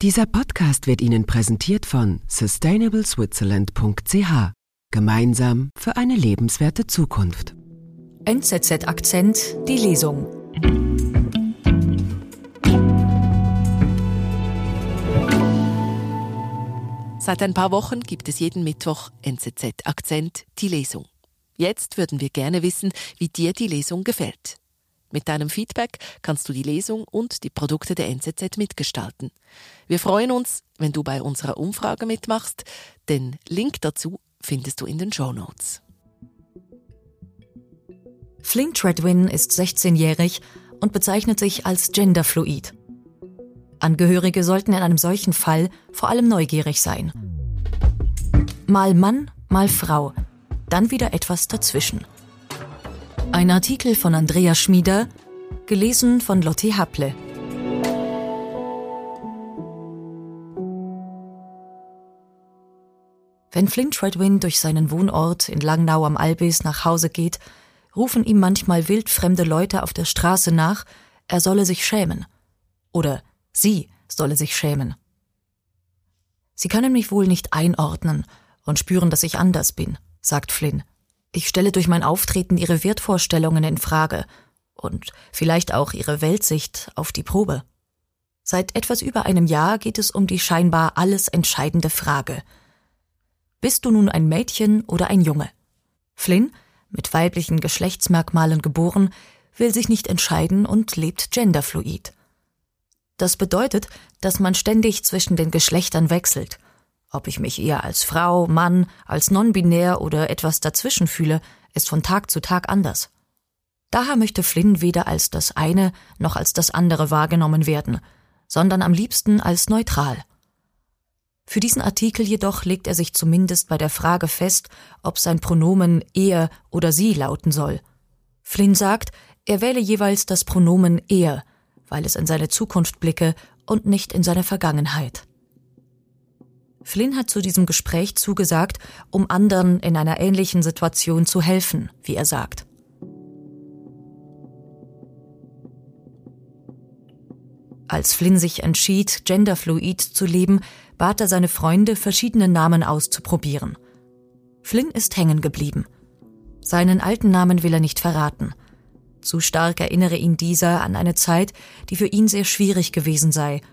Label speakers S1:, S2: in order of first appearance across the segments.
S1: Dieser Podcast wird Ihnen präsentiert von sustainableswitzerland.ch. Gemeinsam für eine lebenswerte Zukunft.
S2: NZZ Akzent, die Lesung.
S3: Seit ein paar Wochen gibt es jeden Mittwoch NZZ Akzent, die Lesung. Jetzt würden wir gerne wissen, wie dir die Lesung gefällt. Mit deinem Feedback kannst du die Lesung und die Produkte der NZZ mitgestalten. Wir freuen uns, wenn du bei unserer Umfrage mitmachst. Den Link dazu findest du in den Show Notes.
S2: Flynn Treadwin ist 16-jährig und bezeichnet sich als genderfluid. Angehörige sollten in einem solchen Fall vor allem neugierig sein. Mal Mann, mal Frau, dann wieder etwas dazwischen. Ein Artikel von Andrea Schmieder, gelesen von Lotte Haple. Wenn Flynn Treadwin durch seinen Wohnort in Langnau am Albis nach Hause geht, rufen ihm manchmal wildfremde Leute auf der Straße nach, er solle sich schämen. Oder sie solle sich schämen. Sie können mich wohl nicht einordnen und spüren, dass ich anders bin, sagt Flynn. Ich stelle durch mein Auftreten ihre Wertvorstellungen in Frage und vielleicht auch ihre Weltsicht auf die Probe. Seit etwas über einem Jahr geht es um die scheinbar alles entscheidende Frage. Bist du nun ein Mädchen oder ein Junge? Flynn, mit weiblichen Geschlechtsmerkmalen geboren, will sich nicht entscheiden und lebt genderfluid. Das bedeutet, dass man ständig zwischen den Geschlechtern wechselt ob ich mich eher als Frau, Mann, als non-binär oder etwas dazwischen fühle, ist von Tag zu Tag anders. Daher möchte Flynn weder als das eine noch als das andere wahrgenommen werden, sondern am liebsten als neutral. Für diesen Artikel jedoch legt er sich zumindest bei der Frage fest, ob sein Pronomen er oder sie lauten soll. Flynn sagt, er wähle jeweils das Pronomen er, weil es in seine Zukunft blicke und nicht in seine Vergangenheit. Flynn hat zu diesem Gespräch zugesagt, um anderen in einer ähnlichen Situation zu helfen, wie er sagt. Als Flynn sich entschied, genderfluid zu leben, bat er seine Freunde, verschiedene Namen auszuprobieren. Flynn ist hängen geblieben. Seinen alten Namen will er nicht verraten. Zu stark erinnere ihn dieser an eine Zeit, die für ihn sehr schwierig gewesen sei –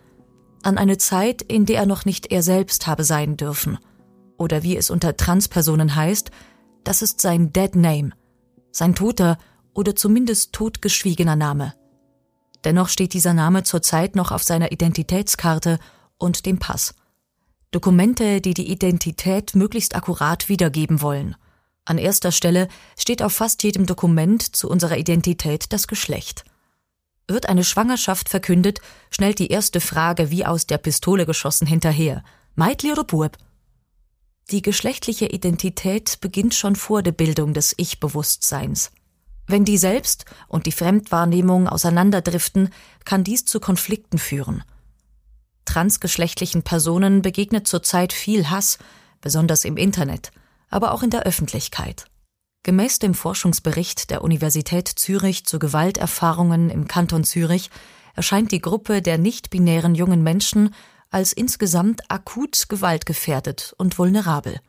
S2: an eine Zeit, in der er noch nicht er selbst habe sein dürfen. Oder wie es unter Transpersonen heißt, das ist sein Dead Name, sein toter oder zumindest totgeschwiegener Name. Dennoch steht dieser Name zurzeit noch auf seiner Identitätskarte und dem Pass. Dokumente, die die Identität möglichst akkurat wiedergeben wollen. An erster Stelle steht auf fast jedem Dokument zu unserer Identität das Geschlecht. Wird eine Schwangerschaft verkündet, schnellt die erste Frage wie aus der Pistole geschossen hinterher. Meitli oder Bub? Die geschlechtliche Identität beginnt schon vor der Bildung des Ich-Bewusstseins. Wenn die Selbst- und die Fremdwahrnehmung auseinanderdriften, kann dies zu Konflikten führen. Transgeschlechtlichen Personen begegnet zurzeit viel Hass, besonders im Internet, aber auch in der Öffentlichkeit. Gemäß dem Forschungsbericht der Universität Zürich zu Gewalterfahrungen im Kanton Zürich erscheint die Gruppe der nicht-binären jungen Menschen als insgesamt akut gewaltgefährdet und vulnerabel.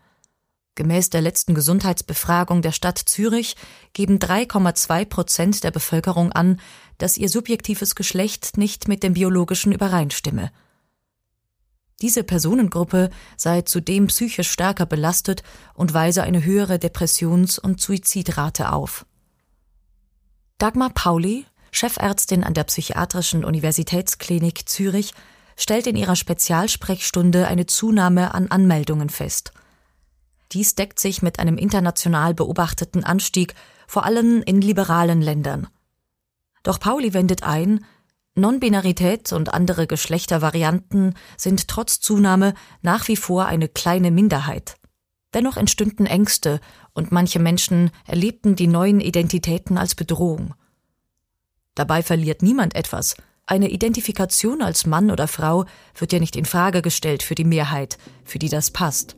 S2: Gemäß der letzten Gesundheitsbefragung der Stadt Zürich geben 3,2 Prozent der Bevölkerung an, dass ihr subjektives Geschlecht nicht mit dem biologischen übereinstimme. Diese Personengruppe sei zudem psychisch stärker belastet und weise eine höhere Depressions- und Suizidrate auf. Dagmar Pauli, Chefärztin an der Psychiatrischen Universitätsklinik Zürich, stellt in ihrer Spezialsprechstunde eine Zunahme an Anmeldungen fest. Dies deckt sich mit einem international beobachteten Anstieg, vor allem in liberalen Ländern. Doch Pauli wendet ein, Non-Binarität und andere Geschlechtervarianten sind trotz Zunahme nach wie vor eine kleine Minderheit. Dennoch entstünden Ängste und manche Menschen erlebten die neuen Identitäten als Bedrohung. Dabei verliert niemand etwas. Eine Identifikation als Mann oder Frau wird ja nicht in Frage gestellt für die Mehrheit, für die das passt.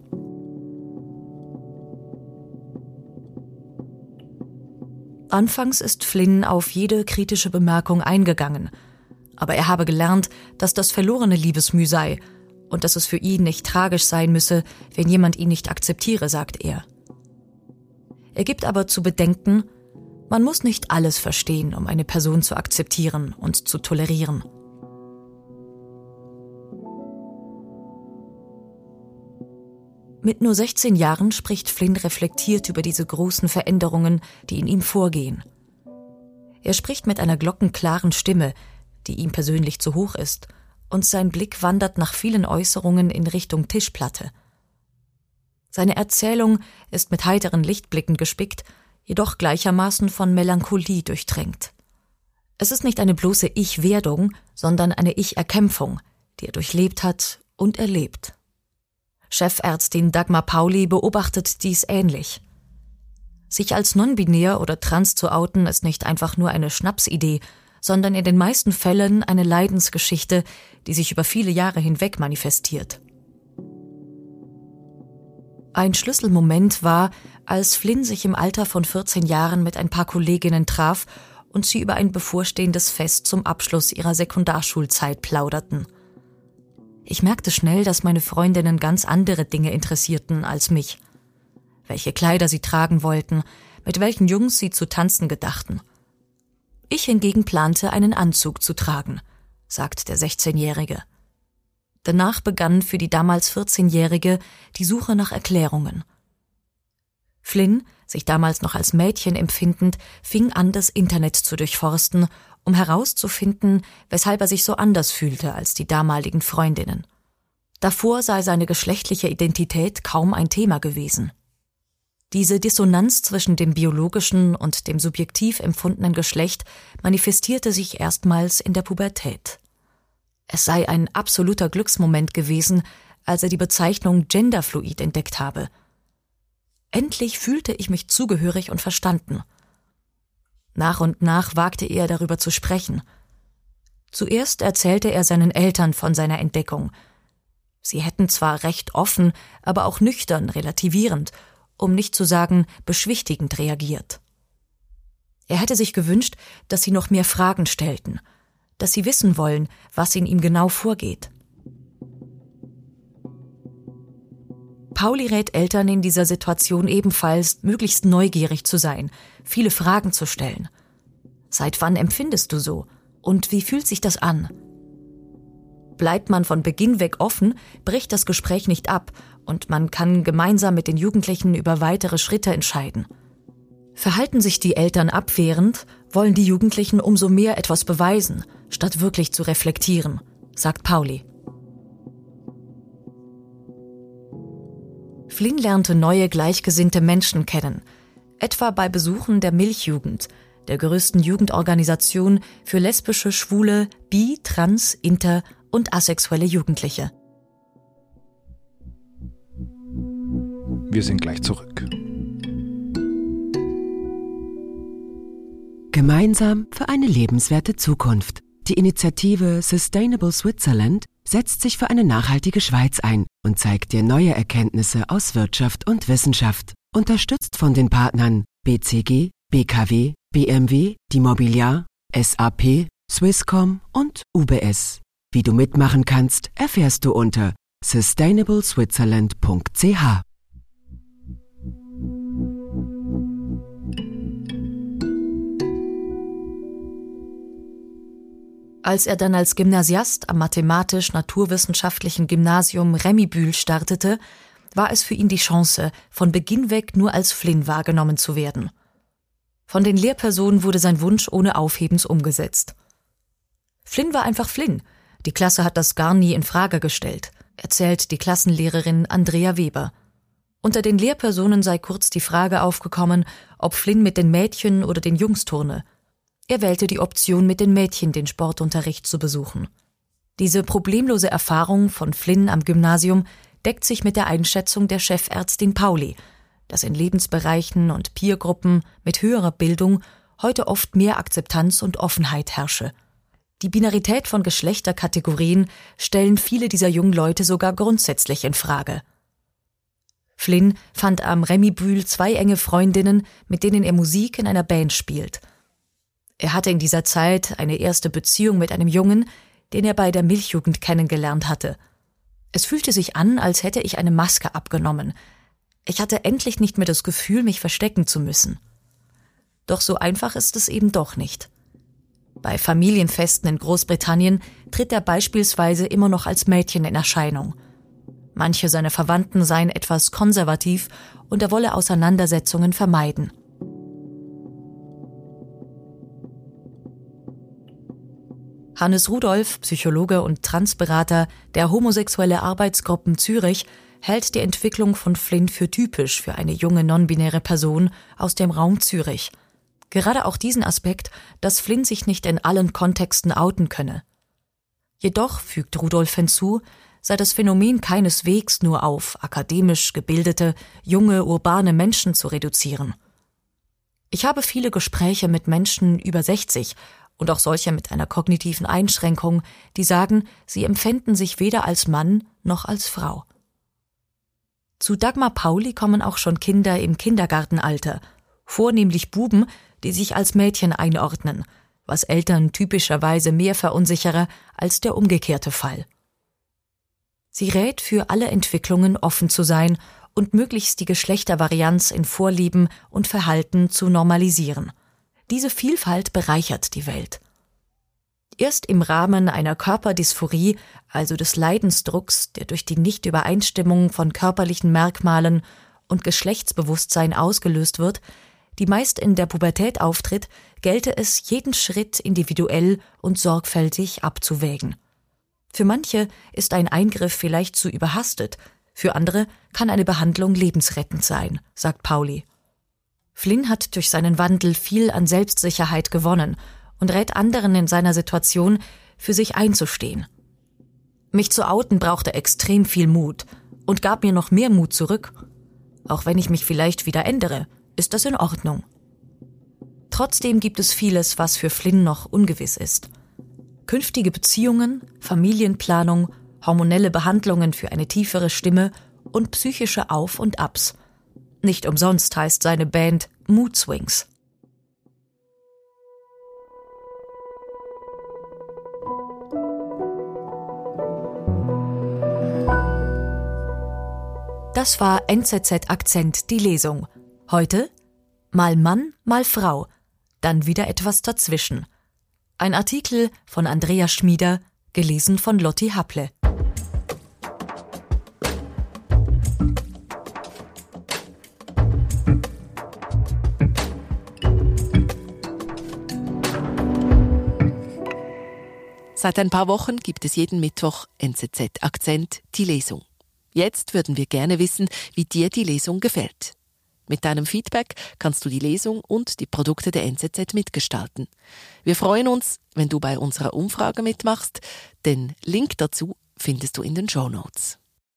S2: Anfangs ist Flynn auf jede kritische Bemerkung eingegangen – aber er habe gelernt, dass das verlorene Liebesmüh sei und dass es für ihn nicht tragisch sein müsse, wenn jemand ihn nicht akzeptiere, sagt er. Er gibt aber zu bedenken, man muss nicht alles verstehen, um eine Person zu akzeptieren und zu tolerieren. Mit nur 16 Jahren spricht Flynn reflektiert über diese großen Veränderungen, die in ihm vorgehen. Er spricht mit einer glockenklaren Stimme, die ihm persönlich zu hoch ist, und sein Blick wandert nach vielen Äußerungen in Richtung Tischplatte. Seine Erzählung ist mit heiteren Lichtblicken gespickt, jedoch gleichermaßen von Melancholie durchtränkt. Es ist nicht eine bloße Ich-Werdung, sondern eine Ich-Erkämpfung, die er durchlebt hat und erlebt. Chefärztin Dagmar Pauli beobachtet dies ähnlich. Sich als non-binär oder trans zu outen ist nicht einfach nur eine Schnapsidee, sondern in den meisten Fällen eine Leidensgeschichte, die sich über viele Jahre hinweg manifestiert. Ein Schlüsselmoment war, als Flynn sich im Alter von 14 Jahren mit ein paar Kolleginnen traf und sie über ein bevorstehendes Fest zum Abschluss ihrer Sekundarschulzeit plauderten. Ich merkte schnell, dass meine Freundinnen ganz andere Dinge interessierten als mich. Welche Kleider sie tragen wollten, mit welchen Jungs sie zu tanzen gedachten. Ich hingegen plante, einen Anzug zu tragen, sagt der 16-Jährige. Danach begann für die damals 14-Jährige die Suche nach Erklärungen. Flynn, sich damals noch als Mädchen empfindend, fing an, das Internet zu durchforsten um herauszufinden, weshalb er sich so anders fühlte als die damaligen Freundinnen. Davor sei seine geschlechtliche Identität kaum ein Thema gewesen. Diese Dissonanz zwischen dem biologischen und dem subjektiv empfundenen Geschlecht manifestierte sich erstmals in der Pubertät. Es sei ein absoluter Glücksmoment gewesen, als er die Bezeichnung Genderfluid entdeckt habe. Endlich fühlte ich mich zugehörig und verstanden – nach und nach wagte er darüber zu sprechen. Zuerst erzählte er seinen Eltern von seiner Entdeckung. Sie hätten zwar recht offen, aber auch nüchtern, relativierend, um nicht zu sagen beschwichtigend reagiert. Er hätte sich gewünscht, dass sie noch mehr Fragen stellten, dass sie wissen wollen, was in ihm genau vorgeht. Pauli rät Eltern in dieser Situation ebenfalls, möglichst neugierig zu sein, viele Fragen zu stellen. Seit wann empfindest du so? Und wie fühlt sich das an? Bleibt man von Beginn weg offen, bricht das Gespräch nicht ab und man kann gemeinsam mit den Jugendlichen über weitere Schritte entscheiden. Verhalten sich die Eltern abwehrend, wollen die Jugendlichen umso mehr etwas beweisen, statt wirklich zu reflektieren, sagt Pauli. Flynn lernte neue gleichgesinnte Menschen kennen, etwa bei Besuchen der Milchjugend, der größten Jugendorganisation für lesbische, schwule, bi, trans, inter und asexuelle Jugendliche.
S4: Wir sind gleich zurück.
S1: Gemeinsam für eine lebenswerte Zukunft. Die Initiative Sustainable Switzerland setzt sich für eine nachhaltige Schweiz ein und zeigt dir neue Erkenntnisse aus Wirtschaft und Wissenschaft. Unterstützt von den Partnern BCG, BKW, BMW, die Mobiliar, SAP, Swisscom und UBS. Wie du mitmachen kannst, erfährst du unter sustainableswitzerland.ch.
S2: Als er dann als Gymnasiast am mathematisch-naturwissenschaftlichen Gymnasium Remibühl startete, war es für ihn die Chance, von Beginn weg nur als Flynn wahrgenommen zu werden. Von den Lehrpersonen wurde sein Wunsch ohne Aufhebens umgesetzt. Flynn war einfach Flynn. Die Klasse hat das gar nie in Frage gestellt, erzählt die Klassenlehrerin Andrea Weber. Unter den Lehrpersonen sei kurz die Frage aufgekommen, ob Flynn mit den Mädchen oder den Jungs turne. Er wählte die Option, mit den Mädchen den Sportunterricht zu besuchen. Diese problemlose Erfahrung von Flynn am Gymnasium deckt sich mit der Einschätzung der Chefärztin Pauli, dass in Lebensbereichen und Peergruppen mit höherer Bildung heute oft mehr Akzeptanz und Offenheit herrsche. Die Binarität von Geschlechterkategorien stellen viele dieser jungen Leute sogar grundsätzlich in Frage. Flynn fand am Remy Bühl zwei enge Freundinnen, mit denen er Musik in einer Band spielt – Er hatte in dieser Zeit eine erste Beziehung mit einem Jungen, den er bei der Milchjugend kennengelernt hatte. Es fühlte sich an, als hätte ich eine Maske abgenommen. Ich hatte endlich nicht mehr das Gefühl, mich verstecken zu müssen. Doch so einfach ist es eben doch nicht. Bei Familienfesten in Großbritannien tritt er beispielsweise immer noch als Mädchen in Erscheinung. Manche seiner Verwandten seien etwas konservativ und er wolle Auseinandersetzungen vermeiden. Hannes Rudolf, Psychologe und Transberater der homosexuelle Arbeitsgruppen Zürich, hält die Entwicklung von Flynn für typisch für eine junge nonbinäre Person aus dem Raum Zürich. Gerade auch diesen Aspekt, dass Flynn sich nicht in allen Kontexten outen könne. Jedoch, fügt Rudolf hinzu, sei das Phänomen keineswegs nur auf akademisch gebildete, junge, urbane Menschen zu reduzieren. Ich habe viele Gespräche mit Menschen über 60 und auch solche mit einer kognitiven Einschränkung, die sagen, sie empfänden sich weder als Mann noch als Frau. Zu Dagmar Pauli kommen auch schon Kinder im Kindergartenalter, vornehmlich Buben, die sich als Mädchen einordnen, was Eltern typischerweise mehr verunsichere als der umgekehrte Fall. Sie rät, für alle Entwicklungen offen zu sein und möglichst die Geschlechtervarianz in Vorlieben und Verhalten zu normalisieren. Diese Vielfalt bereichert die Welt. Erst im Rahmen einer Körperdysphorie, also des Leidensdrucks, der durch die Nichtübereinstimmung von körperlichen Merkmalen und Geschlechtsbewusstsein ausgelöst wird, die meist in der Pubertät auftritt, gelte es, jeden Schritt individuell und sorgfältig abzuwägen. Für manche ist ein Eingriff vielleicht zu überhastet, für andere kann eine Behandlung lebensrettend sein, sagt Pauli. Flynn hat durch seinen Wandel viel an Selbstsicherheit gewonnen und rät anderen in seiner Situation, für sich einzustehen. Mich zu outen brauchte extrem viel Mut und gab mir noch mehr Mut zurück. Auch wenn ich mich vielleicht wieder ändere, ist das in Ordnung. Trotzdem gibt es vieles, was für Flynn noch ungewiss ist. Künftige Beziehungen, Familienplanung, hormonelle Behandlungen für eine tiefere Stimme und psychische Auf und Abs – nicht umsonst heißt seine Band Mood Swings. Das war NZZ Akzent die Lesung. Heute mal Mann, mal Frau, dann wieder etwas dazwischen. Ein Artikel von Andrea Schmieder, gelesen von Lotti Happle.
S3: Seit ein paar Wochen gibt es jeden Mittwoch NZZ Akzent die Lesung. Jetzt würden wir gerne wissen, wie dir die Lesung gefällt. Mit deinem Feedback kannst du die Lesung und die Produkte der NZZ mitgestalten. Wir freuen uns, wenn du bei unserer Umfrage mitmachst. Den Link dazu findest du in den Show Notes.